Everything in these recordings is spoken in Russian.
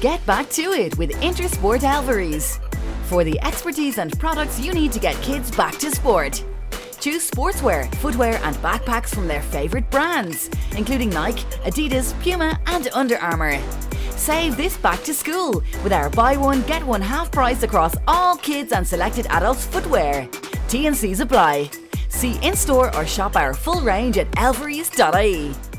Get back to it with Intersport Alvarez. For the expertise and products you need to get kids back to sport. Choose sportswear, footwear, and backpacks from their favourite brands, including Nike, Adidas, Puma, and Under Armour. Save this back to school with our buy one, get one half price across all kids and selected adults' footwear. TNCs apply. See in store or shop our full range at elveries.ie.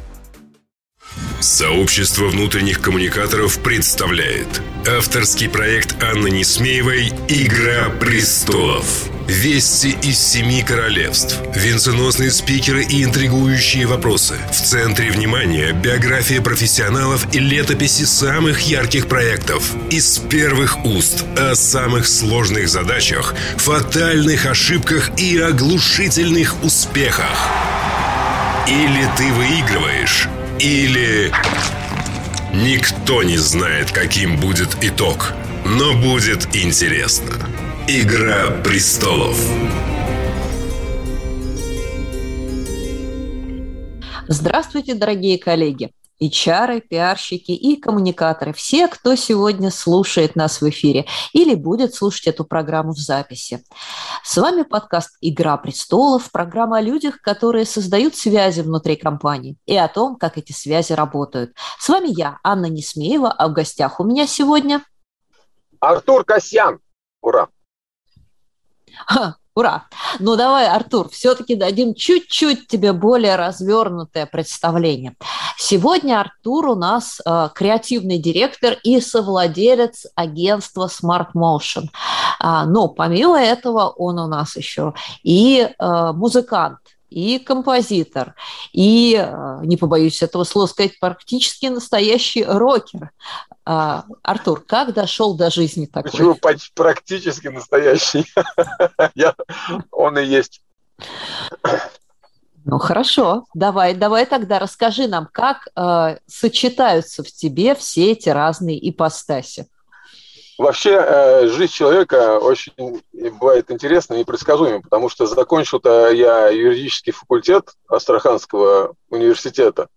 Сообщество внутренних коммуникаторов представляет авторский проект Анны Несмеевой «Игра престолов». Вести из семи королевств, венценосные спикеры и интригующие вопросы. В центре внимания биография профессионалов и летописи самых ярких проектов. Из первых уст о самых сложных задачах, фатальных ошибках и оглушительных успехах. Или ты выигрываешь, или... Никто не знает, каким будет итог, но будет интересно. Игра престолов. Здравствуйте, дорогие коллеги! HR, пиарщики и коммуникаторы, все, кто сегодня слушает нас в эфире или будет слушать эту программу в записи. С вами подкаст «Игра престолов», программа о людях, которые создают связи внутри компании и о том, как эти связи работают. С вами я, Анна Несмеева, а в гостях у меня сегодня... Артур Касьян. Ура! Ха, Ура! Ну давай, Артур, все-таки дадим чуть-чуть тебе более развернутое представление. Сегодня Артур у нас э, креативный директор и совладелец агентства Smart Motion. А, но помимо этого он у нас еще и э, музыкант, и композитор, и, э, не побоюсь этого слова сказать, практически настоящий рокер. А, Артур, как дошел до жизни такой? Почему практически настоящий? Он и есть. Ну хорошо, давай, давай тогда расскажи нам, как э, сочетаются в тебе все эти разные ипостаси. Вообще э, жизнь человека очень бывает интересной и непредсказуемой, потому что закончил-то я юридический факультет Астраханского университета,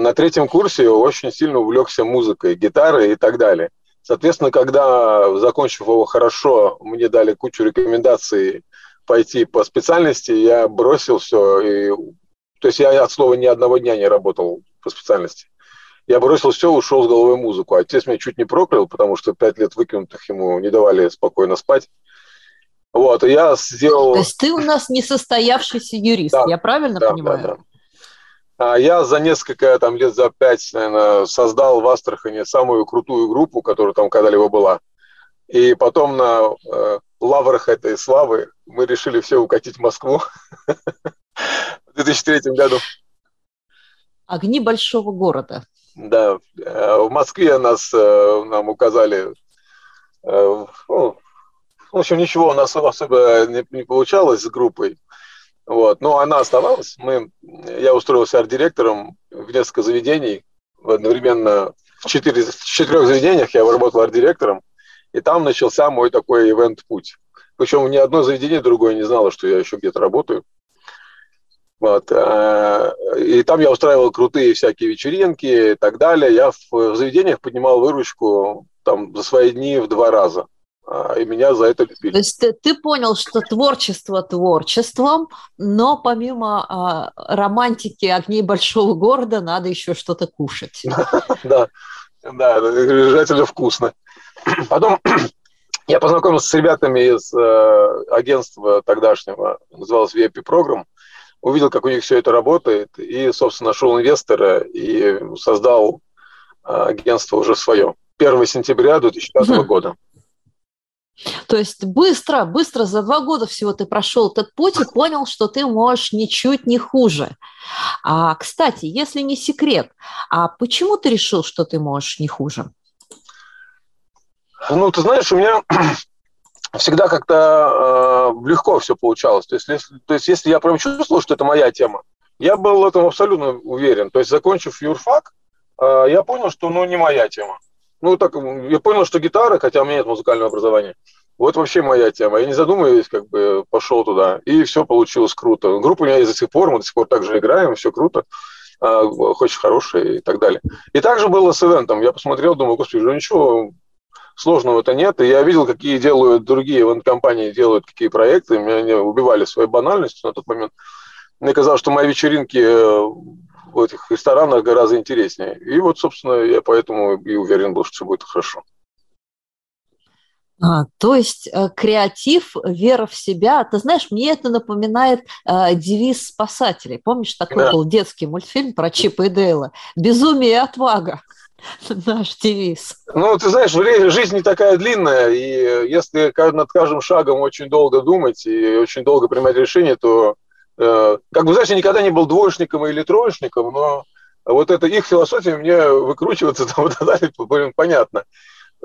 на третьем курсе очень сильно увлекся музыкой, гитарой и так далее. Соответственно, когда, закончив его хорошо, мне дали кучу рекомендаций пойти по специальности, я бросил все. И, то есть я от слова ни одного дня не работал по специальности. Я бросил все, ушел с головой музыку. Отец меня чуть не проклял, потому что пять лет выкинутых ему не давали спокойно спать. Вот, и я сделал... То есть ты у нас несостоявшийся юрист, да, я правильно да, понимаю? Да, да. А я за несколько там лет за пять, наверное, создал в Астрахане самую крутую группу, которая там когда-либо была. И потом на э, лаврах этой славы мы решили все укатить в Москву в 2003 году. Огни большого города. Да, э, в Москве нас э, нам указали, э, ну, в общем, ничего у нас особо не, не получалось с группой. Вот. Но она оставалась. Мы, я устроился арт-директором в несколько заведений. Одновременно в, четыре, в четырех заведениях я работал арт-директором. И там начался мой такой ивент-путь. Причем ни одно заведение другое не знало, что я еще где-то работаю. Вот. И там я устраивал крутые всякие вечеринки и так далее. Я в заведениях поднимал выручку там, за свои дни в два раза. А, и меня за это любили. То есть ты, ты понял, что творчество творчеством, но помимо а, романтики огней большого города надо еще что-то кушать. Да, да, обязательно вкусно. Потом я познакомился с ребятами из э, агентства тогдашнего, называлось VIP Program, увидел, как у них все это работает, и, собственно, нашел инвестора и создал э, агентство уже свое. 1 сентября 2005 года. То есть быстро, быстро, за два года всего ты прошел этот путь и понял, что ты можешь ничуть не хуже. А, кстати, если не секрет, а почему ты решил, что ты можешь не хуже? Ну, ты знаешь, у меня всегда как-то э, легко все получалось. То есть, если, то есть, если я прям чувствовал, что это моя тема, я был в этом абсолютно уверен. То есть, закончив юрфак, э, я понял, что ну не моя тема. Ну, так, я понял, что гитара, хотя у меня нет музыкального образования, вот вообще моя тема. Я не задумываясь, как бы пошел туда, и все получилось круто. Группа у меня есть до сих пор, мы до сих пор также играем, все круто. а, очень хорошие и так далее. И также было с ивентом. Я посмотрел, думаю, господи, ну ничего сложного-то нет. И я видел, какие делают другие ивент-компании, делают какие проекты. Меня они убивали своей банальностью на тот момент. Мне казалось, что мои вечеринки э, в этих ресторанах гораздо интереснее. И вот, собственно, я поэтому и уверен был, что все будет хорошо. А, то есть э, креатив, вера в себя. Ты знаешь, мне это напоминает э, девиз спасателей. Помнишь, такой да. был детский мультфильм про Чипа и Дейла? Безумие и отвага. Наш девиз. Ну, ты знаешь, жизнь не такая длинная, и если над каждым шагом очень долго думать и очень долго принимать решения, то, э, как бы, знаешь, я никогда не был двоечником или троечником, но вот это их философия мне выкручиваться там и так далее, понятно.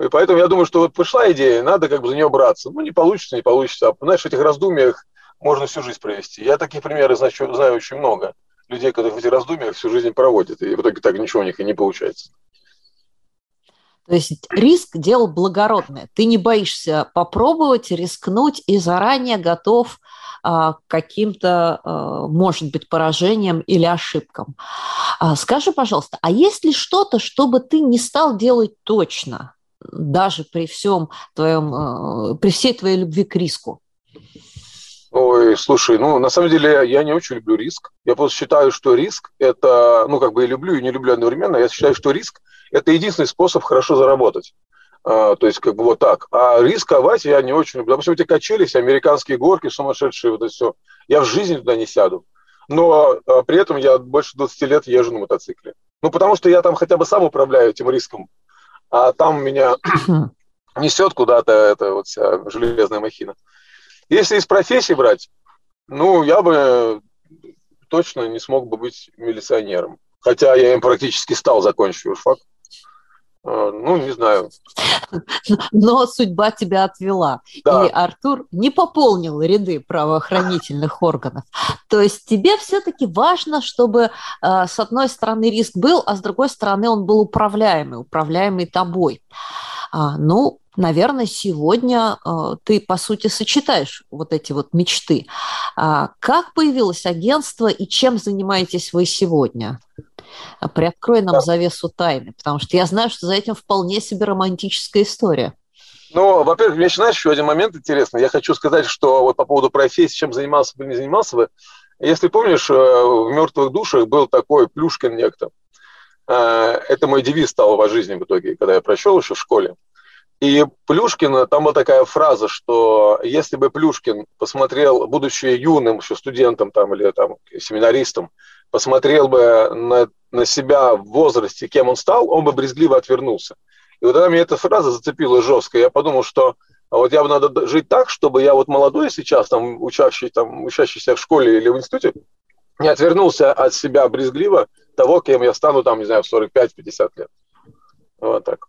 И поэтому я думаю, что вот пришла идея, надо как бы за нее браться. Ну, не получится, не получится. А, знаешь, в этих раздумьях можно всю жизнь провести. Я такие примеры знаю, знаю очень много. Людей, которые в этих раздумьях всю жизнь проводят, и в итоге так ничего у них и не получается. То есть риск – дело благородное. Ты не боишься попробовать, рискнуть и заранее готов к каким-то, а, может быть, поражениям или ошибкам. А, скажи, пожалуйста, а есть ли что-то, что бы ты не стал делать точно? даже при всем твоем, при всей твоей любви к риску? Ой, слушай, ну, на самом деле я не очень люблю риск. Я просто считаю, что риск – это, ну, как бы и люблю, и не люблю одновременно. Я считаю, что риск – это единственный способ хорошо заработать. А, то есть, как бы вот так. А рисковать я не очень люблю. Допустим, эти качелись, американские горки сумасшедшие, вот это все. Я в жизни туда не сяду. Но а, при этом я больше 20 лет езжу на мотоцикле. Ну, потому что я там хотя бы сам управляю этим риском а там меня несет куда-то эта вот вся железная махина. Если из профессии брать, ну, я бы точно не смог бы быть милиционером. Хотя я им практически стал, закончив юрфак. А, ну, не знаю. Но судьба тебя отвела. Да. И Артур не пополнил ряды правоохранительных органов. То есть тебе все-таки важно, чтобы а, с одной стороны риск был, а с другой стороны он был управляемый, управляемый тобой. А, ну, наверное, сегодня ты, по сути, сочетаешь вот эти вот мечты. Как появилось агентство и чем занимаетесь вы сегодня? Приоткрой нам да. завесу тайны, потому что я знаю, что за этим вполне себе романтическая история. Ну, во-первых, мне знаешь, еще один момент интересный. Я хочу сказать, что вот по поводу профессии, чем занимался бы, не занимался бы. Если помнишь, э, в «Мертвых душах» был такой Плюшкин некто. Э, это мой девиз стал в жизни в итоге, когда я прочел еще в школе. И Плюшкин, там была такая фраза, что если бы Плюшкин посмотрел, будучи юным еще студентом там, или там, семинаристом, посмотрел бы на, на себя в возрасте, кем он стал, он бы брезгливо отвернулся. И вот тогда меня эта фраза зацепила жестко. Я подумал, что а вот я бы надо жить так, чтобы я вот молодой сейчас, там, учащий, там, учащийся в школе или в институте, не отвернулся от себя брезгливо того, кем я стану, там, не знаю, в 45-50 лет. Вот так.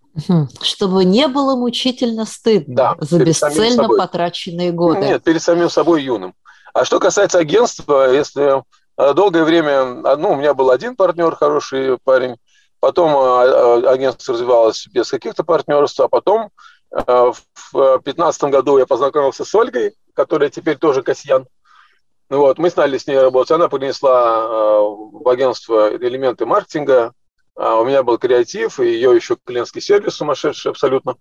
Чтобы не было мучительно стыдно да, за бесцельно потраченные годы. Нет, перед самим собой юным. А что касается агентства, если долгое время, ну, у меня был один партнер, хороший парень, потом э, агентство развивалось без каких-то партнерств, а потом э, в 2015 году я познакомился с Ольгой, которая теперь тоже Касьян. Вот, мы стали с ней работать. Она принесла в агентство элементы маркетинга, а у меня был креатив, и ее еще клиентский сервис сумасшедший абсолютно.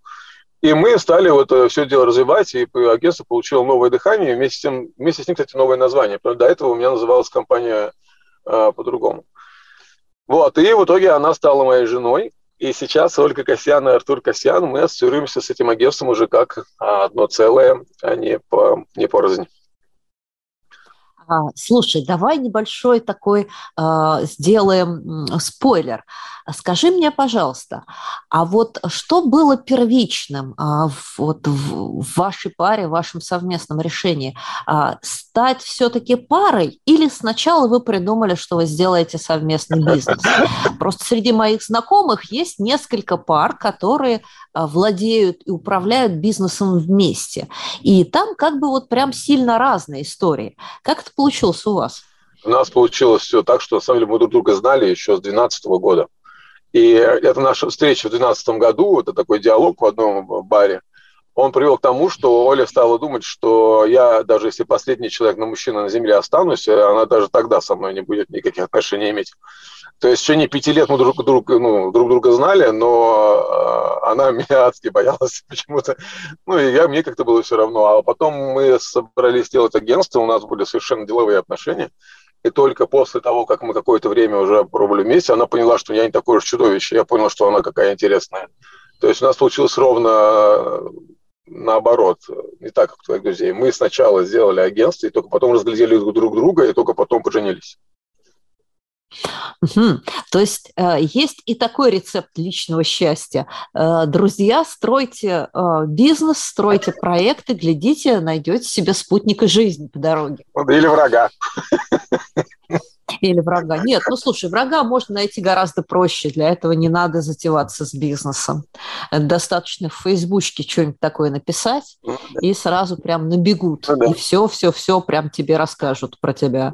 И мы стали вот э, все дело развивать, и агентство получило новое дыхание, вместе с, тем, вместе с ним, кстати, новое название, до этого у меня называлась компания э, по-другому. Вот, и в итоге она стала моей женой, и сейчас Ольга Касьян и Артур Касьян, мы ассоциируемся с этим агентством уже как одно целое, а не, по, не порознь. А, слушай, давай небольшой такой э, сделаем спойлер. Скажи мне, пожалуйста, а вот что было первичным а, вот в, вашей паре, в вашем совместном решении? А, стать все-таки парой или сначала вы придумали, что вы сделаете совместный бизнес? Просто среди моих знакомых есть несколько пар, которые а, владеют и управляют бизнесом вместе. И там как бы вот прям сильно разные истории. Как это получилось у вас? У нас получилось все так, что, на самом деле, мы друг друга знали еще с 2012 года. И это наша встреча в 2012 году, это такой диалог в одном баре. он привел к тому, что Оля стала думать, что я, даже если последний человек на мужчина на земле останусь, она даже тогда со мной не будет никаких отношений иметь. То есть в течение пяти лет мы друг, друг, ну, друг друга знали, но э, она меня адски боялась почему-то. Ну, и я, мне как-то было все равно. А потом мы собрались сделать агентство, у нас были совершенно деловые отношения. И только после того, как мы какое-то время уже пробовали вместе, она поняла, что я не такое уж чудовище. Я понял, что она какая интересная. То есть у нас получилось ровно наоборот, не так, как у твоих друзей. Мы сначала сделали агентство, и только потом разглядели друг друга, и только потом поженились. Угу. То есть э, есть и такой рецепт личного счастья. Э, друзья, стройте э, бизнес, стройте проекты, глядите, найдете себе спутника жизни по дороге. Или врага. Или врага. Нет, ну слушай, врага можно найти гораздо проще. Для этого не надо затеваться с бизнесом. Достаточно в Фейсбучке что-нибудь такое написать, ну и сразу прям набегут. Ну и все, все, все прям тебе расскажут про тебя.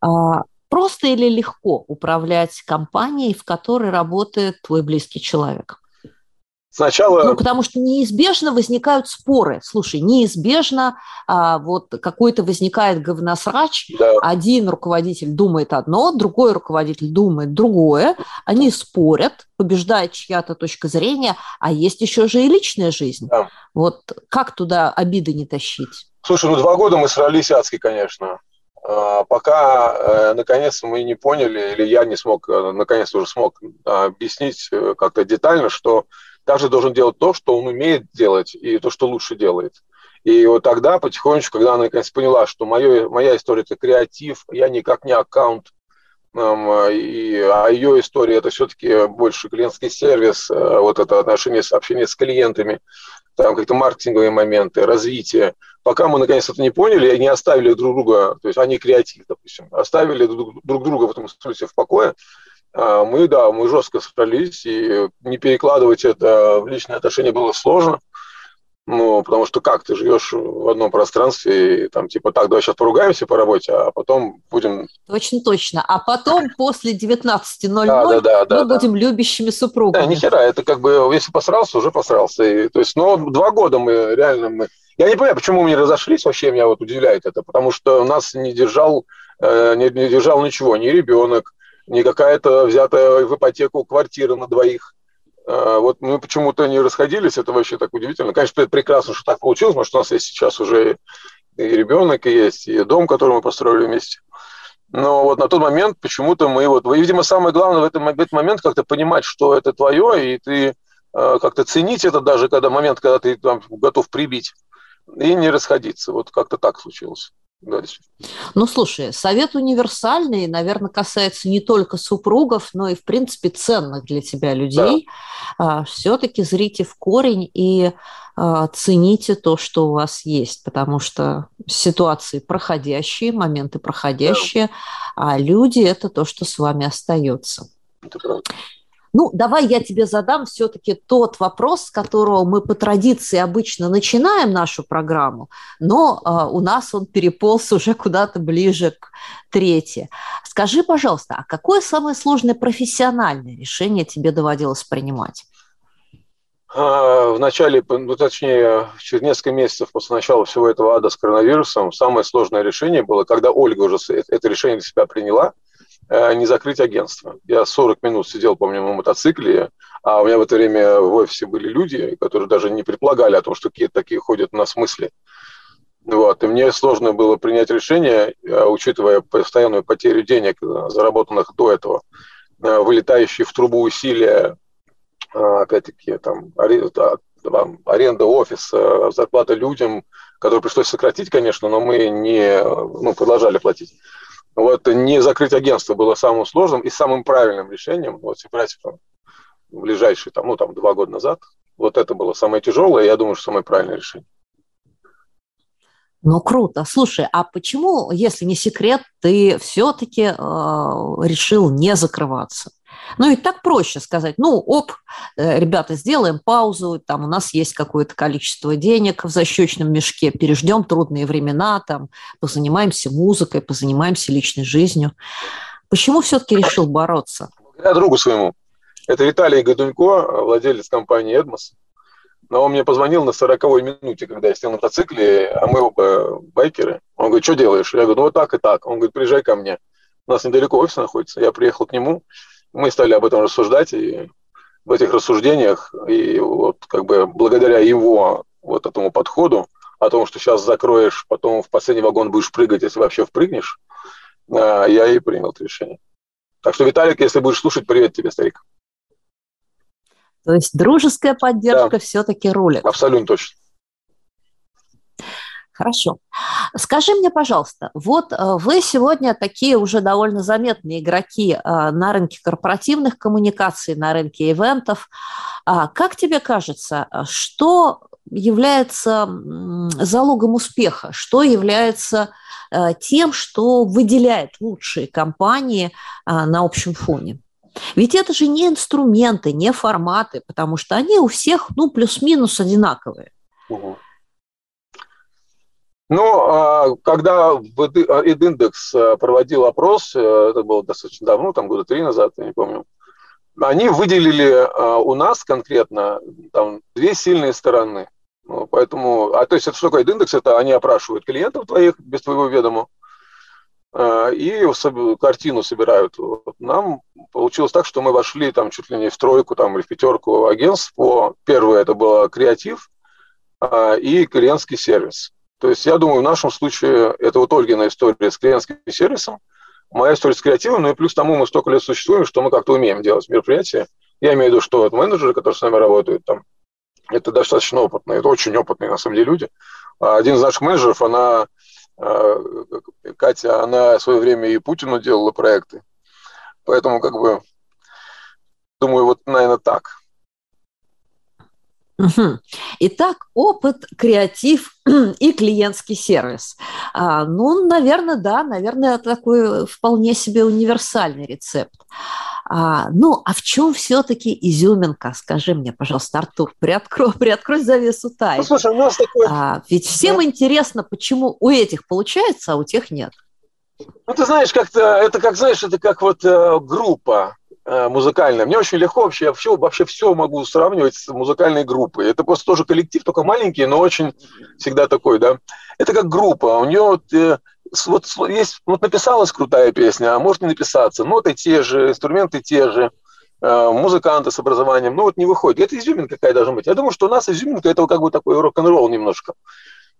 А, Просто или легко управлять компанией, в которой работает твой близкий человек? Сначала... Ну, потому что неизбежно возникают споры. Слушай, неизбежно а, вот какой-то возникает говносрач, да. один руководитель думает одно, другой руководитель думает другое, они спорят, побеждает чья-то точка зрения, а есть еще же и личная жизнь. Да. Вот как туда обиды не тащить? Слушай, ну два года мы срались адски, конечно. А, пока, э, наконец, мы не поняли, или я не смог, э, наконец уже смог объяснить э, как-то детально, что каждый должен делать то, что он умеет делать, и то, что лучше делает. И вот тогда, потихонечку, когда она наконец поняла, что моё, моя история – это креатив, я никак не аккаунт, и, а ее история – это все-таки больше клиентский сервис, вот это отношение, общение с клиентами, там какие-то маркетинговые моменты, развитие. Пока мы наконец это не поняли и не оставили друг друга, то есть они креатив, допустим, оставили друг друга в этом смысле в покое, мы, да, мы жестко справились, и не перекладывать это в личные отношения было сложно. Ну, потому что как ты живешь в одном пространстве, и там типа так, давай сейчас поругаемся по работе, а потом будем... Точно, точно. А потом после 19.00 да, да, да, мы да, будем да. любящими супругами. Да, ни хера, это как бы, если посрался, уже посрался. И, то есть, но два года мы реально... Мы... Я не понимаю, почему мы не разошлись, вообще меня вот удивляет это, потому что нас не держал, э, не, не держал ничего, ни ребенок, ни какая-то взятая в ипотеку квартира на двоих а, вот мы почему-то не расходились, это вообще так удивительно. Конечно, это прекрасно, что так получилось, потому что у нас есть сейчас уже и ребенок, и есть и дом, который мы построили вместе. Но вот на тот момент почему-то мы вот, видимо, самое главное в, этом, в этот момент как-то понимать, что это твое, и ты э, как-то ценить это даже, когда момент, когда ты там, готов прибить, и не расходиться. Вот как-то так случилось дальше. Ну, слушай, совет универсальный, наверное, касается не только супругов, но и, в принципе, ценных для тебя людей. Да. Все-таки зрите в корень и а, цените то, что у вас есть, потому что ситуации проходящие, моменты проходящие, да. а люди – это то, что с вами остается. Это правда. Ну, давай я тебе задам все-таки тот вопрос, с которого мы по традиции обычно начинаем нашу программу, но э, у нас он переполз уже куда-то ближе к третьей. Скажи, пожалуйста, а какое самое сложное профессиональное решение тебе доводилось принимать? А, в начале, ну, точнее, через несколько месяцев после начала всего этого ада с коронавирусом, самое сложное решение было, когда Ольга уже это решение для себя приняла – не закрыть агентство. Я 40 минут сидел, помню, на мотоцикле, а у меня в это время в офисе были люди, которые даже не предполагали о том, что какие-то такие ходят на смысле. Вот. И мне сложно было принять решение, э, учитывая постоянную потерю денег, э, заработанных до этого, вылетающие в трубу усилия, опять-таки, там, аренда офиса, зарплата людям, которые пришлось сократить, конечно, но мы не ну, продолжали платить. Вот не закрыть агентство было самым сложным и самым правильным решением. Вот там, ближайшие, там, ну, там, два года назад, вот это было самое тяжелое, я думаю, что самое правильное решение. Ну, круто. Слушай, а почему, если не секрет, ты все-таки э, решил не закрываться? Ну и так проще сказать, ну, оп, э, ребята, сделаем паузу, там у нас есть какое-то количество денег в защечном мешке, переждем трудные времена, там, позанимаемся музыкой, позанимаемся личной жизнью. Почему все-таки решил бороться? Я другу своему. Это Виталий Годунько, владелец компании «Эдмос». но он мне позвонил на 40-й минуте, когда я сел на мотоцикле, а мы оба байкеры. Он говорит, что делаешь? Я говорю, ну вот так и так. Он говорит, приезжай ко мне. У нас недалеко офис находится. Я приехал к нему, мы стали об этом рассуждать, и в этих рассуждениях, и вот как бы благодаря его вот этому подходу, о том, что сейчас закроешь, потом в последний вагон будешь прыгать, если вообще впрыгнешь, а, я и принял это решение. Так что, Виталик, если будешь слушать, привет тебе, старик. То есть дружеская поддержка да. все-таки рулит. Абсолютно точно. Хорошо. Скажи мне, пожалуйста, вот э, вы сегодня такие уже довольно заметные игроки э, на рынке корпоративных коммуникаций, на рынке ивентов. А как тебе кажется, что является залогом успеха, что является э, тем, что выделяет лучшие компании на общем фоне? Ведь это же не инструменты, не форматы, потому что они у всех, ну, плюс-минус одинаковые. Ну, а, когда Эдиндекс а, проводил опрос, э, это было достаточно давно, там года три назад, я не помню, они выделили а, у нас конкретно там, две сильные стороны. Ну, поэтому, а то есть это что такое индекс? Это они опрашивают клиентов твоих без твоего ведома, и картину собирают. Нам получилось так, что мы вошли там чуть ли не в тройку там, или в пятерку агентств. По... Первое это было креатив а, и клиентский сервис. То есть я думаю, в нашем случае это вот Ольгина история с клиентским сервисом, моя история с креативом, ну и плюс тому мы столько лет существуем, что мы как-то умеем делать мероприятия. Я имею в виду, что вот менеджеры, которые с нами работают, там, это достаточно опытные, это очень опытные на самом деле люди. А один из наших менеджеров, она а, Катя, она в свое время и Путину делала проекты. Поэтому, как бы, думаю, вот, наверное, так. Угу. Итак, опыт, креатив и клиентский сервис. А, ну, наверное, да, наверное, такой вполне себе универсальный рецепт. А, ну, а в чем все-таки изюминка? Скажи мне, пожалуйста, Артур, приоткрой, приоткрой завесу тайны. Ну, слушай, у нас такой... А, ведь всем да. интересно, почему у этих получается, а у тех нет. Ну, ты знаешь, как-то это как, знаешь, это как вот э, группа э, музыкальная. Мне очень легко вообще, я все, вообще все могу сравнивать с музыкальной группой. Это просто тоже коллектив, только маленький, но очень всегда такой, да. Это как группа. У нее вот, э, вот есть, вот написалась крутая песня, а может не написаться. Ноты те же, инструменты те же, э, музыканты с образованием, ну вот не выходит. Это изюминка какая должна быть. Я думаю, что у нас изюминка это как бы такой рок-н-ролл немножко.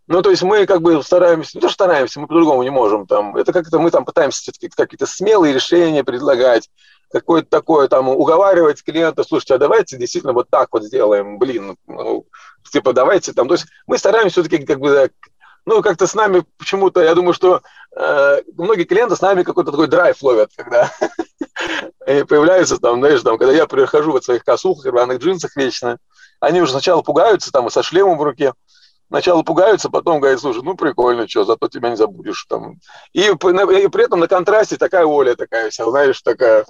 Ну, то есть мы как бы стараемся, не то стараемся, мы по-другому не можем. Там, это как-то мы там пытаемся все-таки какие-то смелые решения предлагать, какое-то такое там уговаривать клиента, слушайте, а давайте действительно вот так вот сделаем, блин, ну, типа давайте там, то есть мы стараемся все-таки как бы ну, как-то с нами почему-то, я думаю, что э, многие клиенты с нами какой-то такой драйв ловят, когда появляются там, знаешь, там, когда я прихожу в своих косухах, рваных джинсах вечно, они уже сначала пугаются там и со шлемом в руке, сначала пугаются, потом говорят, слушай, ну прикольно, что, зато тебя не забудешь. Там. И, и при этом на контрасте такая Оля такая вся, знаешь, такая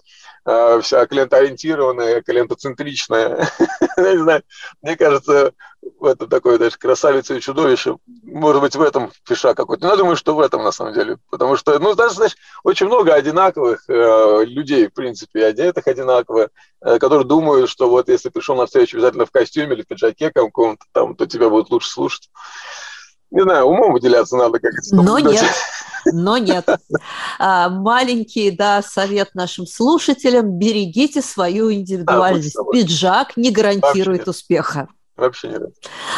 э, вся клиентоориентированная, клиентоцентричная. не знаю, мне кажется, это такое даже красавица и чудовище. Может быть, в этом фиша какой-то. Но я думаю, что в этом на самом деле. Потому что, ну, даже, знаешь, очень много одинаковых э, людей, в принципе, одетых одинаково, э, которые думают, что вот если пришел на встречу обязательно в костюме или в пиджаке каком-то, там, то тебя будут лучше слушать. Не знаю, умом выделяться надо как это. Но нет. Но нет. А, маленький, да, совет нашим слушателям. Берегите свою индивидуальность. Пиджак не гарантирует успеха. Вообще нет.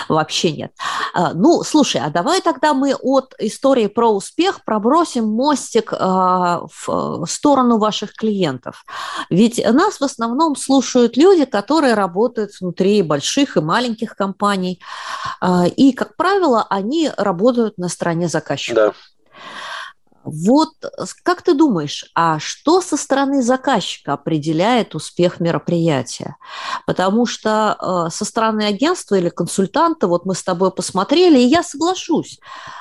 Вообще нет. А, ну, слушай, а давай тогда мы от истории про успех пробросим мостик а, в сторону ваших клиентов. Ведь нас в основном слушают люди, которые работают внутри больших и маленьких компаний. А, и, как правило, они работают на стороне заказчика. Да. Вот как ты думаешь, а что со стороны заказчика определяет успех мероприятия? Потому что э, со стороны агентства или консультанта, вот мы с тобой посмотрели, и я соглашусь,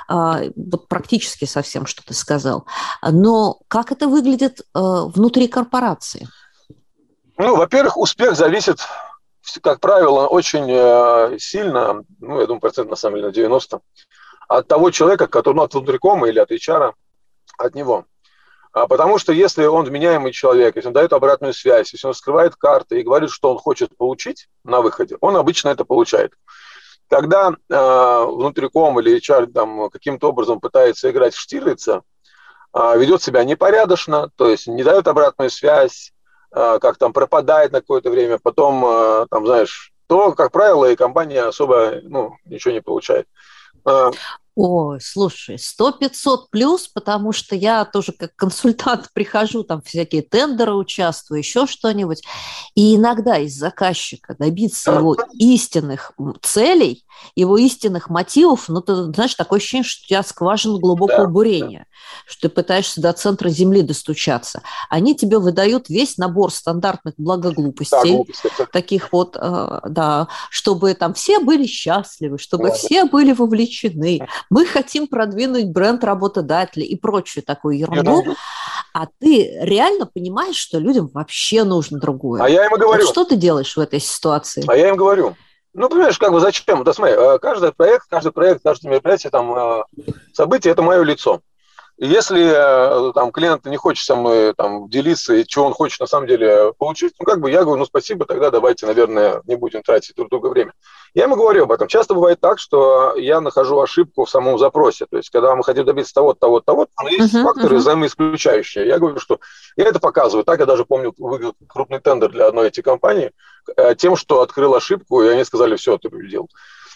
э, вот практически со всем, что ты сказал. Но как это выглядит э, внутри корпорации? Ну, во-первых, успех зависит, как правило, очень э, сильно, ну, я думаю, процент на самом деле на 90, от того человека, который, ну, от внутрикома или от HR, от него. А потому что если он вменяемый человек, если он дает обратную связь, если он скрывает карты и говорит, что он хочет получить на выходе, он обычно это получает. когда э, внутриком или HR там каким-то образом пытается играть в Штирлица, э, ведет себя непорядочно, то есть не дает обратную связь, э, как там пропадает на какое-то время, потом, э, там, знаешь, то, как правило, и компания особо ну, ничего не получает. Ой, слушай, 100-500 плюс, потому что я тоже как консультант прихожу, там всякие тендеры участвую, еще что-нибудь. И иногда из заказчика добиться его истинных целей, его истинных мотивов, ну, ты знаешь, такое ощущение, что у тебя скважина глубокого да, бурения, да. что ты пытаешься до центра Земли достучаться. Они тебе выдают весь набор стандартных благоглупостей, да, таких вот, э, да, чтобы там все были счастливы, чтобы да. все были вовлечены, мы хотим продвинуть бренд работодателя и прочую такую ерунду, а ты реально понимаешь, что людям вообще нужно другое. А я им говорю. Вот что ты делаешь в этой ситуации? А я им говорю. Ну, понимаешь, как бы зачем? Да смотри, э, каждый проект, каждый проект, каждое мероприятие, там, э, событие – это мое лицо. Если э, там клиент не хочет со мной там делиться и что он хочет на самом деле получить, ну как бы я говорю, ну спасибо, тогда давайте, наверное, не будем тратить друг друга время. Я ему говорю об этом. Часто бывает так, что я нахожу ошибку в самом запросе. То есть, когда мы хотим добиться того, того, того, там есть uh-huh, факторы uh-huh. взаимоисключающие. Я говорю, что я это показываю. Так я даже помню, выиграл крупный тендер для одной этих компаний э, тем, что открыл ошибку, и они сказали, все, ты победил.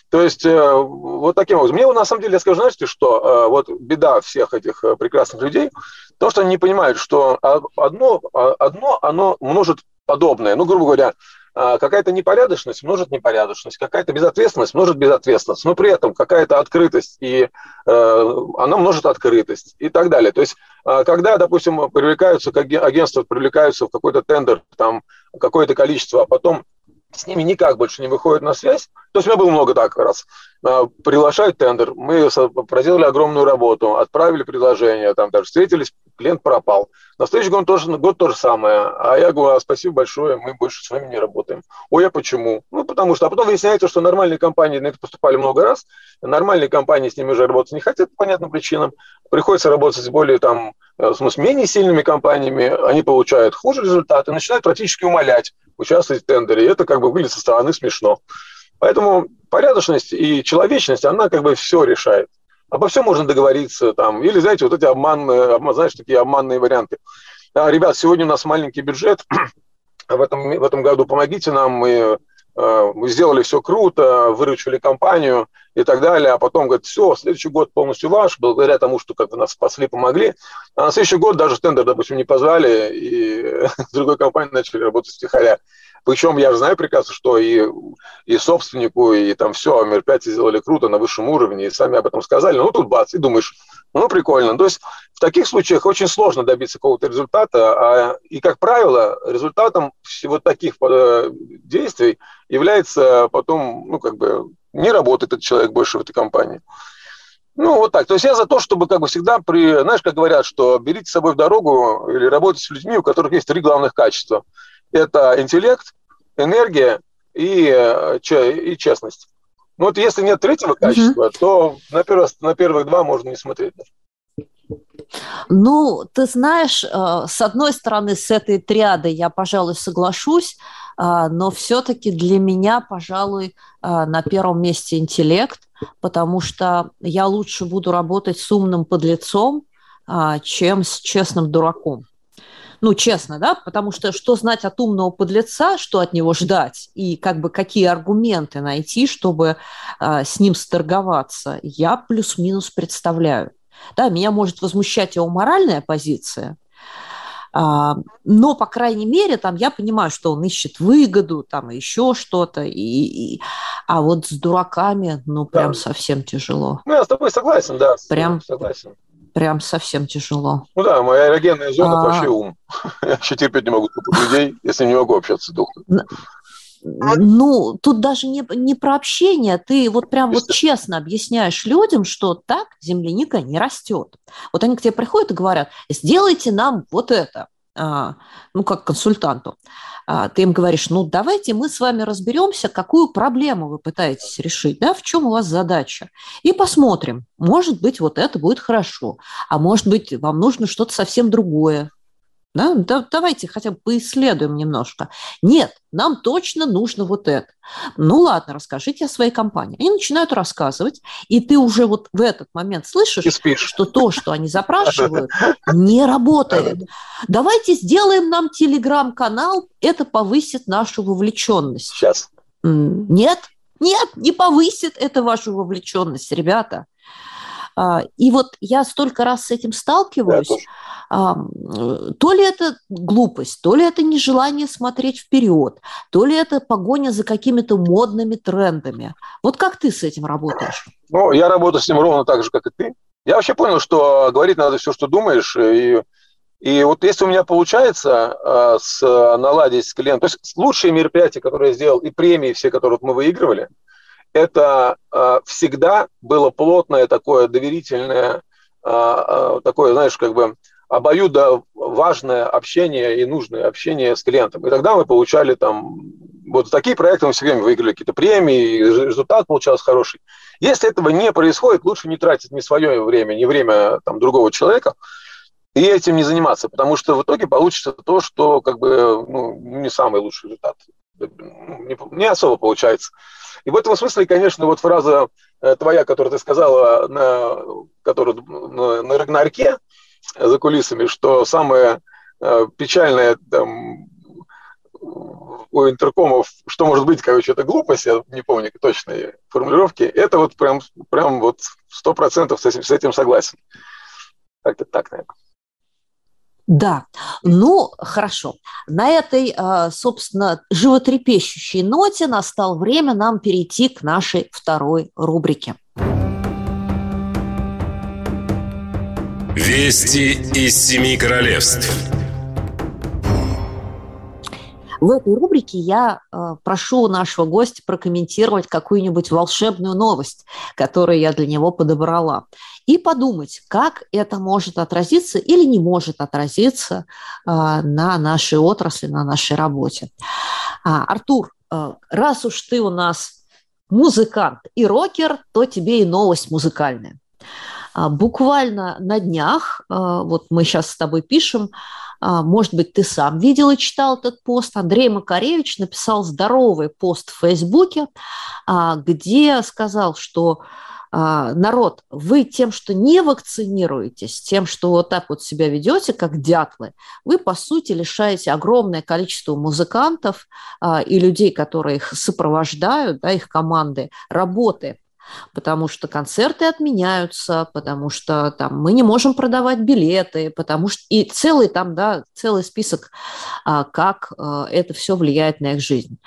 То есть э, вот таким образом. Мне на самом деле, я скажу, знаете, что э, вот беда всех этих э, прекрасных людей, то, что они не понимают, что одно, одно оно множит подобное. Ну, грубо говоря, какая-то непорядочность множит непорядочность, какая-то безответственность множит безответственность, но при этом какая-то открытость, и э, она множит открытость и так далее. То есть, э, когда, допустим, привлекаются, как агентство привлекаются в какой-то тендер, там какое-то количество, а потом с ними никак больше не выходит на связь. То есть у меня было много так раз. А, приглашают тендер, мы проделали огромную работу, отправили предложение, там даже встретились, клиент пропал. На следующий год тоже, год то же самое. А я говорю, а спасибо большое, мы больше с вами не работаем. Ой, а почему? Ну, потому что. А потом выясняется, что нормальные компании на это поступали много раз, нормальные компании с ними уже работать не хотят по понятным причинам. Приходится работать с более там, э, в смысле, менее сильными компаниями, они получают хуже результаты, начинают практически умолять участвовать в тендере. И это как бы выглядит со стороны смешно. Поэтому порядочность и человечность, она как бы все решает. Обо всем можно договориться там. Или, знаете, вот эти обманные, знаешь, такие обманные варианты. А, ребят, сегодня у нас маленький бюджет. В этом, в этом году помогите нам, мы мы сделали все круто, выручили компанию и так далее, а потом говорит, все, следующий год полностью ваш, благодаря тому, что как бы нас спасли, помогли. А на следующий год даже тендер, допустим, не позвали, и с другой компанией начали работать стихаря. Причем я же знаю прекрасно, что и, и собственнику, и там все, мероприятие сделали круто, на высшем уровне, и сами об этом сказали. Ну, тут бац, и думаешь, ну, прикольно. То есть в таких случаях очень сложно добиться какого-то результата, а, и, как правило, результатом вот таких э, действий является потом, ну, как бы, не работает этот человек больше в этой компании. Ну, вот так. То есть я за то, чтобы как бы всегда при... Знаешь, как говорят, что берите с собой в дорогу или работайте с людьми, у которых есть три главных качества. Это интеллект, энергия и, э, и честность. Ну вот если нет третьего качества, mm-hmm. то на, первых, на первых два можно не смотреть. Ну, ты знаешь, э, с одной стороны, с этой триадой я, пожалуй, соглашусь, э, но все-таки для меня, пожалуй, на первом месте интеллект, потому что я лучше буду работать с умным подлецом, чем с честным дураком ну, честно, да, потому что что знать от умного подлеца, что от него ждать, и как бы какие аргументы найти, чтобы э, с ним сторговаться, я плюс-минус представляю. Да, меня может возмущать его моральная позиция, а, но, по крайней мере, там я понимаю, что он ищет выгоду, там еще что-то, и, и... а вот с дураками, ну, прям да. совсем тяжело. Ну, я с тобой согласен, да. Прям согласен прям совсем тяжело. Ну да, моя эрогенная зона а... вообще ум. Я вообще терпеть не могу людей, если не могу общаться с духом. Ну, тут даже не, не про общение, ты вот прям вот честно объясняешь людям, что так земляника не растет. Вот они к тебе приходят и говорят, сделайте нам вот это, а, ну, как консультанту. А, ты им говоришь, ну давайте мы с вами разберемся, какую проблему вы пытаетесь решить, да, в чем у вас задача. И посмотрим, может быть, вот это будет хорошо, а может быть, вам нужно что-то совсем другое. Да? Да, давайте хотя бы поисследуем немножко. Нет, нам точно нужно вот это. Ну ладно, расскажите о своей компании. Они начинают рассказывать, и ты уже вот в этот момент слышишь, что то, что они запрашивают, не работает. Давайте сделаем нам телеграм-канал, это повысит нашу вовлеченность. Сейчас. Нет, нет, не повысит это вашу вовлеченность, ребята. А, и вот я столько раз с этим сталкиваюсь. То ли это глупость, то ли это нежелание смотреть вперед, то ли это погоня за какими-то модными трендами. Вот как ты с этим работаешь? Ну, я работаю с ним ровно так же, как и ты. Я вообще понял, что говорить надо все, что думаешь, и и вот если у меня получается э, с, наладить с клиентом, то есть лучшие мероприятия, которые я сделал, и премии все, которые мы выигрывали, это э, всегда было плотное такое доверительное, э, э, такое, знаешь, как бы обоюдо важное общение и нужное общение с клиентом. И тогда мы получали там, вот такие проекты мы все время выиграли какие-то премии, результат получался хороший. Если этого не происходит, лучше не тратить ни свое время, ни время там, другого человека, и этим не заниматься, потому что в итоге получится то, что как бы ну, не самый лучший результат. Не, не особо получается. И в этом смысле, конечно, вот фраза э, твоя, которую ты сказала, на, которую, на, на Рагнарке за кулисами, что самое э, печальное там, у интеркомов, что может быть, короче, это глупость, я не помню точной формулировки, это вот прям, прям вот сто процентов с этим, с этим согласен. Как-то так, наверное. Да, ну хорошо. На этой, а, собственно, животрепещущей ноте настало время нам перейти к нашей второй рубрике. Вести из семи королевств. В этой рубрике я э, прошу нашего гостя прокомментировать какую-нибудь волшебную новость, которую я для него подобрала, и подумать, как это может отразиться или не может отразиться э, на нашей отрасли, на нашей работе. А, Артур, э, раз уж ты у нас музыкант и рокер, то тебе и новость музыкальная. А, буквально на днях, вот мы сейчас с тобой пишем, может быть, ты сам видел и читал этот пост. Андрей Макаревич написал здоровый пост в Фейсбуке, а, где сказал, что а, народ, вы тем, что не вакцинируетесь, тем, что вот так вот себя ведете, как дятлы, вы, по сути, лишаете огромное количество музыкантов и людей, которые их сопровождают, да, их команды, работы потому что концерты отменяются, потому что там мы не можем продавать билеты, потому что и целый там, да, целый список, а, как а, это все влияет на их жизнь.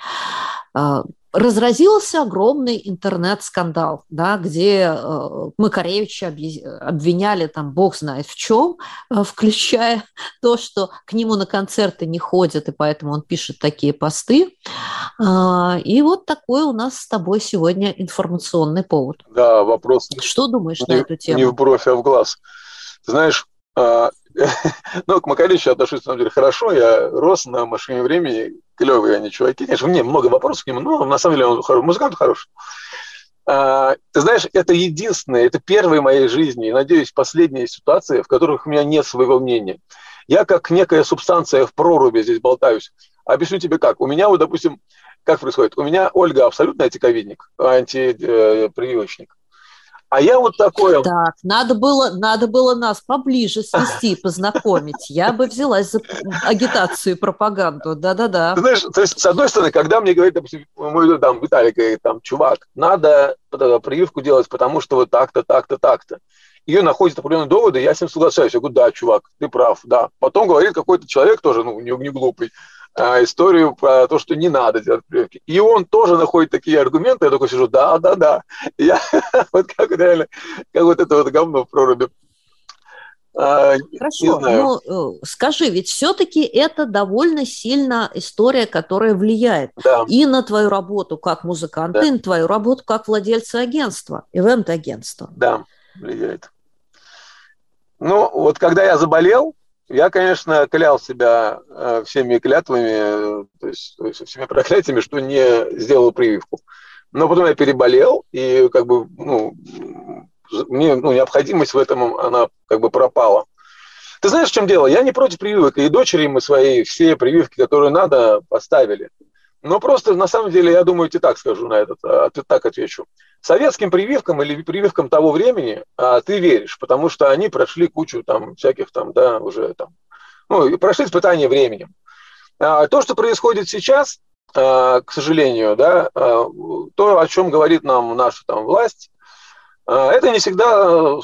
А, разразился огромный интернет-скандал, да, где э, Макаревича обвиняли там бог знает в чем, э, включая то, что к нему на концерты не ходят, и поэтому он пишет такие посты. Э, и вот такой у нас с тобой сегодня информационный повод. Да, вопрос. Что думаешь не, на эту тему? Не в бровь, а в глаз. Ты знаешь, а, ну, к Макаревичу отношусь, на самом деле, хорошо. Я рос на машине времени. Клевые они чуваки. Конечно, мне много вопросов к нему, но на самом деле он хороший. Музыкант хороший. А, ты знаешь, это единственное, это первая в моей жизни, и, надеюсь, последняя ситуация, в которых у меня нет своего мнения. Я как некая субстанция в проруби здесь болтаюсь. Объясню тебе как. У меня, вот, допустим, как происходит? У меня Ольга абсолютно антиковидник, антипрививочник. А я вот такое... Так, надо было, надо было нас поближе свести, познакомить. Я бы взялась за агитацию и пропаганду. Да-да-да. Знаешь, то есть, с одной стороны, когда мне говорит, допустим, мой там, Виталий говорит, там, чувак, надо прививку делать, потому что вот так-то, так-то, так-то. Ее находят определенные доводы, я с ним соглашаюсь. Я говорю, да, чувак, ты прав, да. Потом говорит какой-то человек тоже, ну, не, не глупый, историю про то, что не надо делать прививки. И он тоже находит такие аргументы, я такой сижу, да, да, да. Я вот как реально, как вот это вот говно в проруби. А, Хорошо, ну э, скажи, ведь все-таки это довольно сильно история, которая влияет да. и на твою работу как музыканта, да. и на твою работу как владельца агентства, ивент-агентства. Да, влияет. Ну, вот когда я заболел, я, конечно, клял себя э, всеми клятвами, то есть, то есть всеми проклятиями, что не сделал прививку. Но потом я переболел, и как бы, ну, мне ну, необходимость в этом, она как бы пропала. Ты знаешь, в чем дело? Я не против прививок. И дочери мы свои все прививки, которые надо, поставили. Но просто, на самом деле, я думаю, тебе так скажу на этот, а, так отвечу. Советским прививкам или прививкам того времени а, ты веришь, потому что они прошли кучу там всяких там, да, уже там, ну, прошли испытания временем. А, то, что происходит сейчас, а, к сожалению, да, а, то, о чем говорит нам наша там власть, это не всегда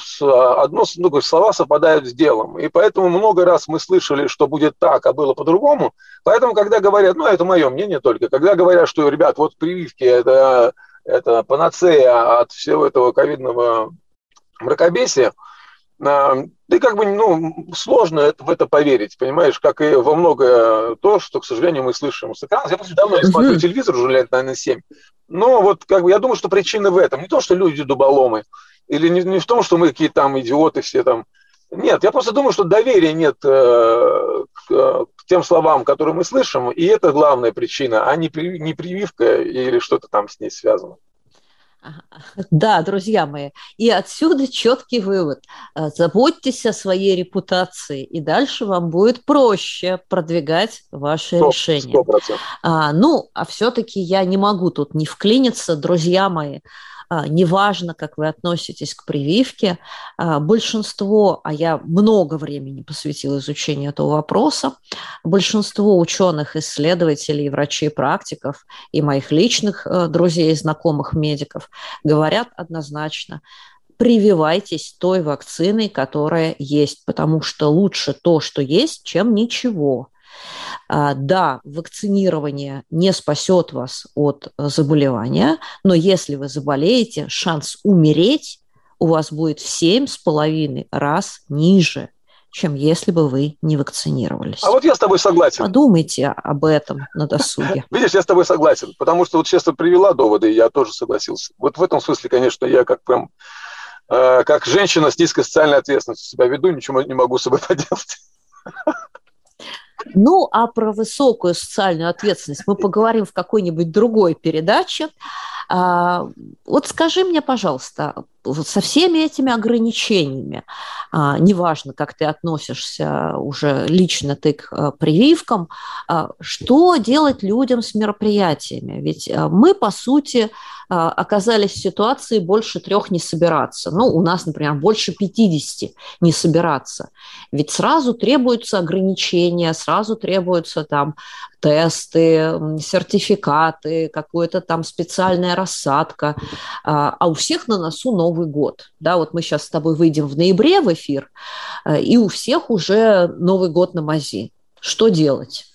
одно, ну, слова совпадают с делом. И поэтому много раз мы слышали, что будет так, а было по-другому. Поэтому, когда говорят, ну, это мое мнение только, когда говорят, что, ребят, вот прививки, это, это панацея от всего этого ковидного мракобесия, ты как бы, ну, сложно в это поверить, понимаешь, как и во многое то, что, к сожалению, мы слышим с экрана. Я просто давно не смотрю телевизор, уже лет, наверное, 7. Но вот как бы я думаю, что причина в этом. Не то, что люди дуболомы, или не, не в том, что мы какие-то там идиоты все там. Нет, я просто думаю, что доверия нет э, к, к тем словам, которые мы слышим, и это главная причина, а не, при, не прививка или что-то там с ней связано. Да, друзья мои, и отсюда четкий вывод. Э, заботьтесь о своей репутации, и дальше вам будет проще продвигать ваши 100, решения. 100%. А, ну, а все-таки я не могу тут не вклиниться, друзья мои. А, неважно, как вы относитесь к прививке, а, большинство, а я много времени посвятила изучению этого вопроса, большинство ученых, исследователей, врачей, практиков и моих личных э, друзей и знакомых медиков говорят однозначно, прививайтесь той вакциной, которая есть, потому что лучше то, что есть, чем ничего. А, да, вакцинирование не спасет вас от заболевания, но если вы заболеете, шанс умереть у вас будет в семь с половиной раз ниже, чем если бы вы не вакцинировались. А вот я с тобой согласен. Подумайте об этом на досуге. Видишь, я с тобой согласен, потому что вот сейчас ты привела доводы, и я тоже согласился. Вот в этом смысле, конечно, я как прям э, как женщина с низкой социальной ответственностью себя веду, ничего не могу с собой поделать. Ну, а про высокую социальную ответственность мы поговорим в какой-нибудь другой передаче. А, вот скажи мне, пожалуйста, со всеми этими ограничениями, а, неважно, как ты относишься уже лично ты к а, прививкам, что делать людям с мероприятиями? Ведь мы, по сути, оказались в ситуации больше трех не собираться. Ну, у нас, например, больше 50 не собираться. Ведь сразу требуются ограничения, сразу требуются там тесты, сертификаты, какая-то там специальная рассадка, а, а у всех на носу Новый год. Да, вот мы сейчас с тобой выйдем в ноябре в эфир, э, и у всех уже Новый год на мази. Что делать?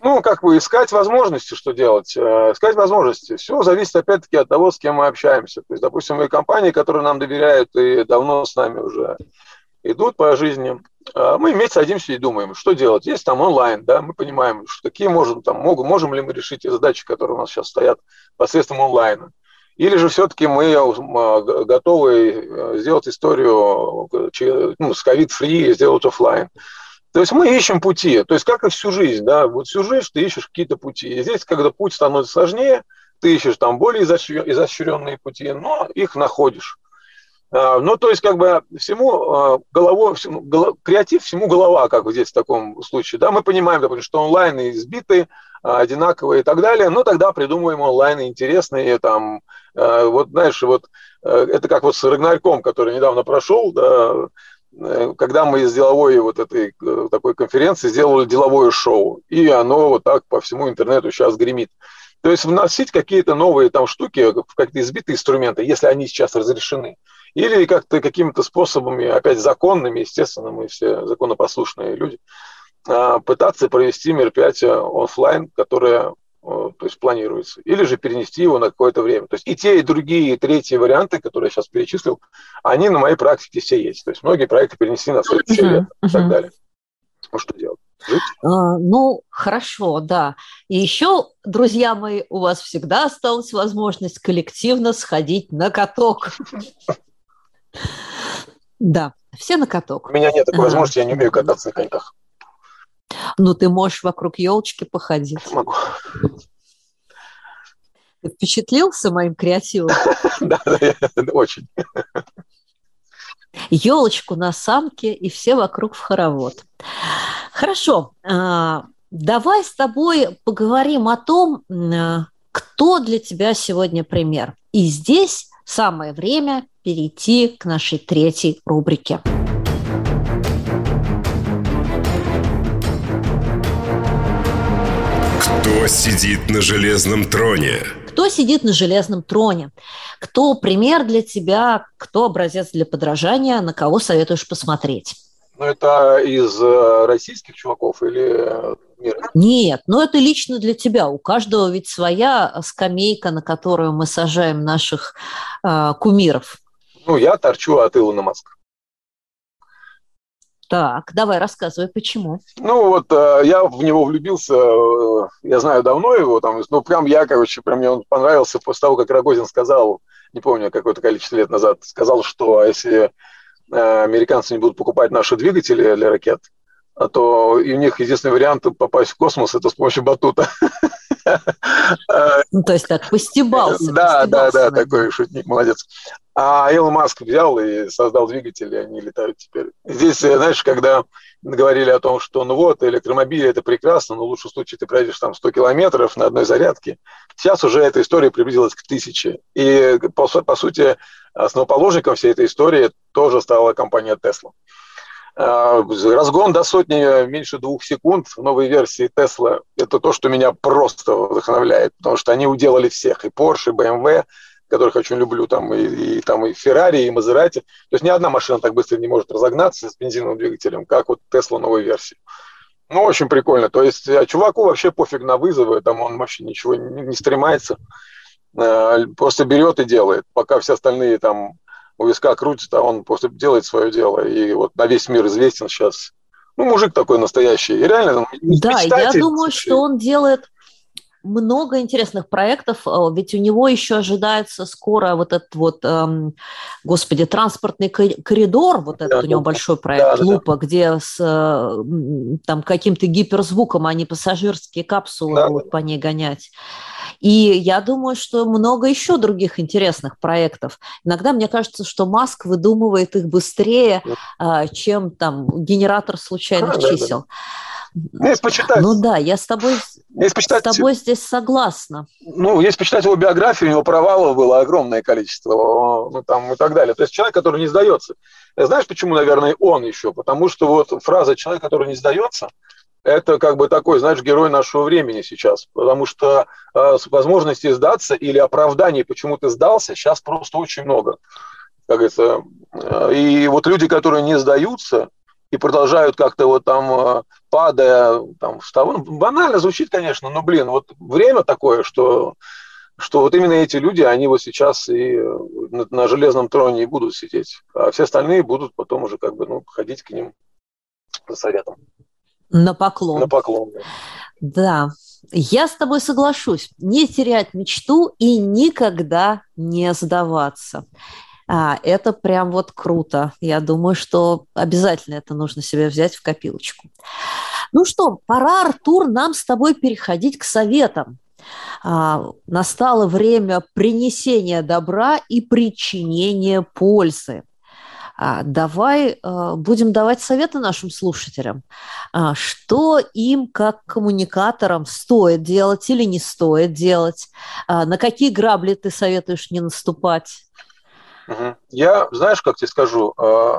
Ну, как бы искать возможности, что делать. Э, искать возможности. Все зависит, опять-таки, от того, с кем мы общаемся. То есть, допустим, мы компании, которые нам доверяют и давно с нами уже идут по жизни, а мы вместе садимся и думаем, что делать. Есть там онлайн, да, мы понимаем, что какие можем, там, можем, можем ли мы решить те задачи, которые у нас сейчас стоят посредством онлайна. Или же все-таки мы а, готовы э, сделать историю ну, с ковид-фри, сделать офлайн. То есть мы ищем пути, то есть как и всю жизнь, да, вот всю жизнь ты ищешь какие-то пути. И здесь, когда путь становится сложнее, ты ищешь там более изощренные пути, но их находишь. А, ну, то есть, как бы всему а, головой, всему, голов, креатив всему голова, как здесь в таком случае. Да, мы понимаем, допустим, что онлайн избиты, а, одинаковые и так далее, но тогда придумываем онлайн интересные, там, вот, знаешь, вот, это как вот с Рагнарьком, который недавно прошел, да, э, когда мы из деловой вот этой э, такой конференции сделали деловое шоу, и оно вот так по всему интернету сейчас гремит. То есть вносить какие-то новые там штуки, какие-то избитые инструменты, если они сейчас разрешены – или как-то какими-то способами, опять законными, естественно, мы все законопослушные люди, а, пытаться провести мероприятие офлайн, которое то есть планируется, или же перенести его на какое-то время. То есть и те, и другие, и третьи варианты, которые я сейчас перечислил, они на моей практике все есть. То есть многие проекты перенесли на следующее uh-huh, лето и так далее. Ну что делать? Жить? А, ну, хорошо, да. И еще, друзья мои, у вас всегда осталась возможность коллективно сходить на каток. Да, все на каток. У меня нет такой возможности, я не умею кататься на коньках. Ну, ты можешь вокруг елочки походить. Могу. Ты впечатлился моим креативом? Да, очень. елочку на самке, и все вокруг в хоровод. Хорошо, а, давай с тобой поговорим о том, кто для тебя сегодня пример. И здесь самое время перейти к нашей третьей рубрике. Кто сидит на железном троне? Кто сидит на железном троне? Кто пример для тебя? Кто образец для подражания? На кого советуешь посмотреть? Ну, это из э, российских чуваков или мира? Нет, но это лично для тебя. У каждого ведь своя скамейка, на которую мы сажаем наших э, кумиров. Ну, я торчу от Илона Маска. Так, давай рассказывай, почему. Ну вот э, я в него влюбился, э, я знаю давно его, там, ну прям я, короче, прям мне он понравился после того, как Рогозин сказал, не помню, какое-то количество лет назад, сказал, что а если э, американцы не будут покупать наши двигатели для ракет, а то и у них единственный вариант попасть в космос это с помощью батута. Ну, то есть так, постебался. Да, да, да, такой шутник, молодец. А Илон Маск взял и создал двигатель, и они летают теперь. Здесь, знаешь, когда говорили о том, что ну вот, электромобили это прекрасно, но в лучшем случае ты пройдешь там 100 километров на одной зарядке. Сейчас уже эта история приблизилась к тысяче. И, по, по сути, основоположником всей этой истории тоже стала компания Tesla. А, разгон до сотни меньше двух секунд в новой версии Tesla – это то, что меня просто вдохновляет, потому что они уделали всех, и Porsche, и BMW, которых очень люблю, там, и, и, там, и Ferrari, и Maserati. То есть ни одна машина так быстро не может разогнаться с бензиновым двигателем, как вот Tesla новой версии. Ну, очень прикольно. То есть а чуваку вообще пофиг на вызовы, там он вообще ничего не, не стремается, а, просто берет и делает, пока все остальные там у виска крутит, а он просто делает свое дело. И вот на весь мир известен сейчас. Ну, мужик такой настоящий. И реально, Да, я думаю, что он делает много интересных проектов, а, ведь у него еще ожидается скоро вот этот вот, эм, господи, транспортный коридор, вот этот да, у него да, большой проект да, Лупа, да. где с э, там каким-то гиперзвуком они пассажирские капсулы да, будут да. по ней гонять. И я думаю, что много еще других интересных проектов. Иногда мне кажется, что Маск выдумывает их быстрее, да. чем там генератор случайных а, чисел. Да, да. Ну, если почитать... Ну да, я с тобой, если почитать, с тобой здесь согласна. Ну, если почитать его биографию, у него провалов было огромное количество, ну там и так далее. То есть человек, который не сдается. Знаешь, почему, наверное, он еще? Потому что вот фраза «человек, который не сдается», это как бы такой, знаешь, герой нашего времени сейчас, потому что э, возможности сдаться или оправданий, почему ты сдался, сейчас просто очень много. Как это, э, и вот люди, которые не сдаются, и продолжают как-то вот там, э, падая, там, вставать. Ну, банально звучит, конечно, но, блин, вот время такое, что, что вот именно эти люди, они вот сейчас и э, на, на железном троне и будут сидеть, а все остальные будут потом уже как бы, ну, ходить к ним за советом. На поклон. На поклон, да. Да, я с тобой соглашусь. Не терять мечту и никогда не сдаваться. А, это прям вот круто. Я думаю, что обязательно это нужно себе взять в копилочку. Ну что, пора, Артур, нам с тобой переходить к советам. А, настало время принесения добра и причинения пользы. А, давай а, будем давать советы нашим слушателям. А, что им, как коммуникаторам, стоит делать или не стоит делать? А, на какие грабли ты советуешь не наступать? Я, знаешь, как тебе скажу, э,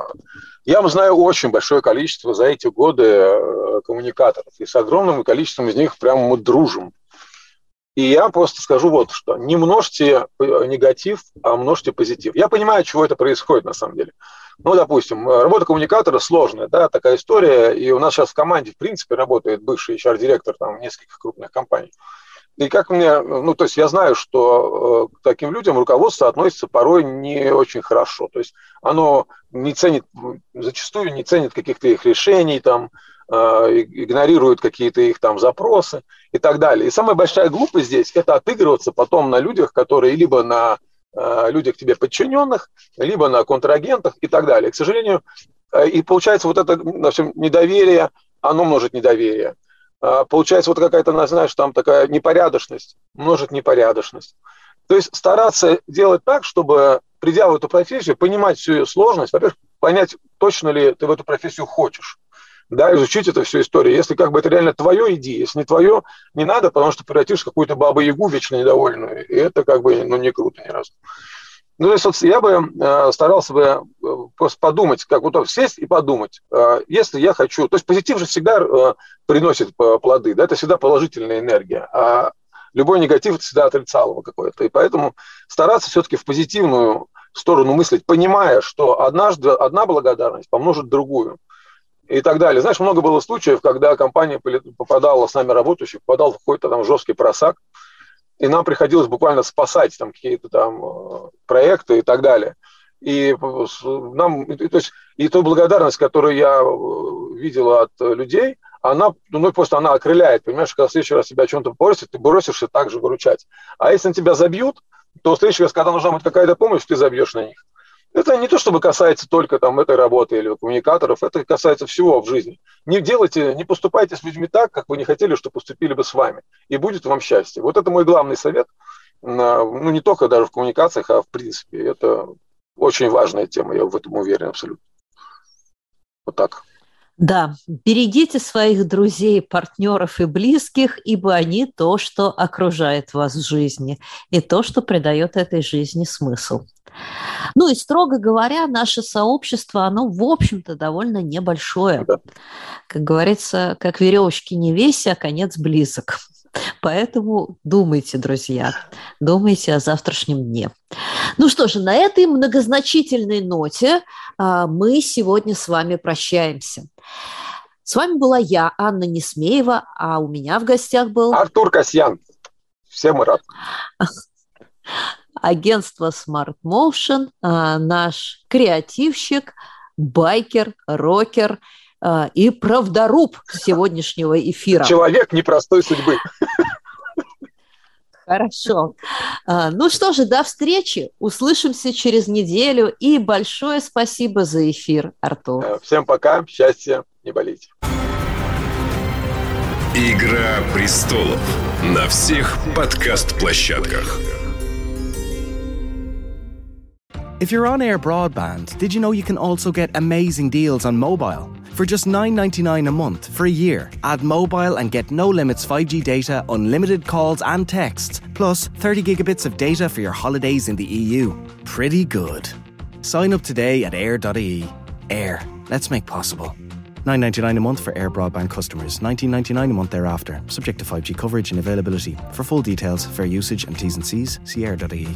я знаю очень большое количество за эти годы э, коммуникаторов, и с огромным количеством из них прямо мы дружим. И я просто скажу вот что. Не множьте э, негатив, а множьте позитив. Я понимаю, чего это происходит на самом деле. Ну, допустим, работа коммуникатора сложная, да, такая история. И у нас сейчас в команде, в принципе, работает бывший HR-директор там нескольких крупных компаний. И как мне, ну, то есть я знаю, что э, к таким людям руководство относится порой не очень хорошо. То есть оно не ценит, зачастую не ценит каких-то их решений, там, э, игнорирует какие-то их там запросы и так далее. И самая большая глупость здесь – это отыгрываться потом на людях, которые либо на э, людях тебе подчиненных, либо на контрагентах и так далее. К сожалению, и получается вот это, в общем, недоверие, оно множит недоверие. А, получается вот какая-то, знаешь, там такая непорядочность, множит непорядочность. То есть стараться делать так, чтобы, придя в эту профессию, понимать всю ее сложность, во-первых, понять, точно ли ты в эту профессию хочешь. Да, изучить эту всю историю. Если как бы это реально твое, иди. Если не твое, не надо, потому что превратишь в какую-то бабу-ягу вечно недовольную. И это как бы ну, не круто ни разу. Ну, то есть, я бы э, старался бы э, просто подумать, как вот сесть и подумать, э, если я хочу... То есть позитив же всегда э, приносит э, плоды, да, это всегда положительная энергия, а любой негатив – это всегда отрицалово какое-то. И поэтому стараться все-таки в позитивную сторону мыслить, понимая, что однажды одна благодарность помножит другую и так далее. Знаешь, много было случаев, когда компания попадала с нами работающих, попадал в какой-то там жесткий просак, и нам приходилось буквально спасать там какие-то там э, проекты и так далее. И нам, то есть, и ту благодарность, которую я э, видел от людей, она, ну, просто она окрыляет, понимаешь, когда в следующий раз тебя о чем-то просят, ты бросишься также выручать. А если на тебя забьют, то в следующий раз, когда нужна будет какая-то помощь, ты забьешь на них. Это не то, чтобы касается только там этой работы или коммуникаторов, это касается всего в жизни. Не делайте, не поступайте с людьми так, как вы не хотели, что поступили бы с вами, и будет вам счастье. Вот это мой главный совет, ну не только даже в коммуникациях, а в принципе. Это очень важная тема, я в этом уверен абсолютно. Вот так. Да, берегите своих друзей, партнеров и близких, ибо они то, что окружает вас в жизни, и то, что придает этой жизни смысл. Ну и, строго говоря, наше сообщество, оно, в общем-то, довольно небольшое. Как говорится, как веревочки не веси, а конец близок. Поэтому думайте, друзья, думайте о завтрашнем дне. Ну что же, на этой многозначительной ноте а, мы сегодня с вами прощаемся. С вами была я, Анна Несмеева, а у меня в гостях был... Артур Касьян. Всем рад. агентство Smart Motion, а, наш креативщик, байкер, рокер а, и правдоруб сегодняшнего эфира. Человек непростой судьбы. Хорошо. А, ну что же, до встречи. Услышимся через неделю. И большое спасибо за эфир, Артур. Э, всем пока. Счастья. Не болейте. Игра престолов на всех подкаст-площадках. If you're on air broadband, did you know you can also get amazing deals on mobile? For just $9.99 a month for a year, add mobile and get no limits 5G data, unlimited calls and texts, plus 30 gigabits of data for your holidays in the EU. Pretty good. Sign up today at air.ie. Air, let's make possible. 9.99 a month for Air broadband customers, 19.99 a month thereafter, subject to 5G coverage and availability. For full details, fair usage and T's and C's, see air.ie.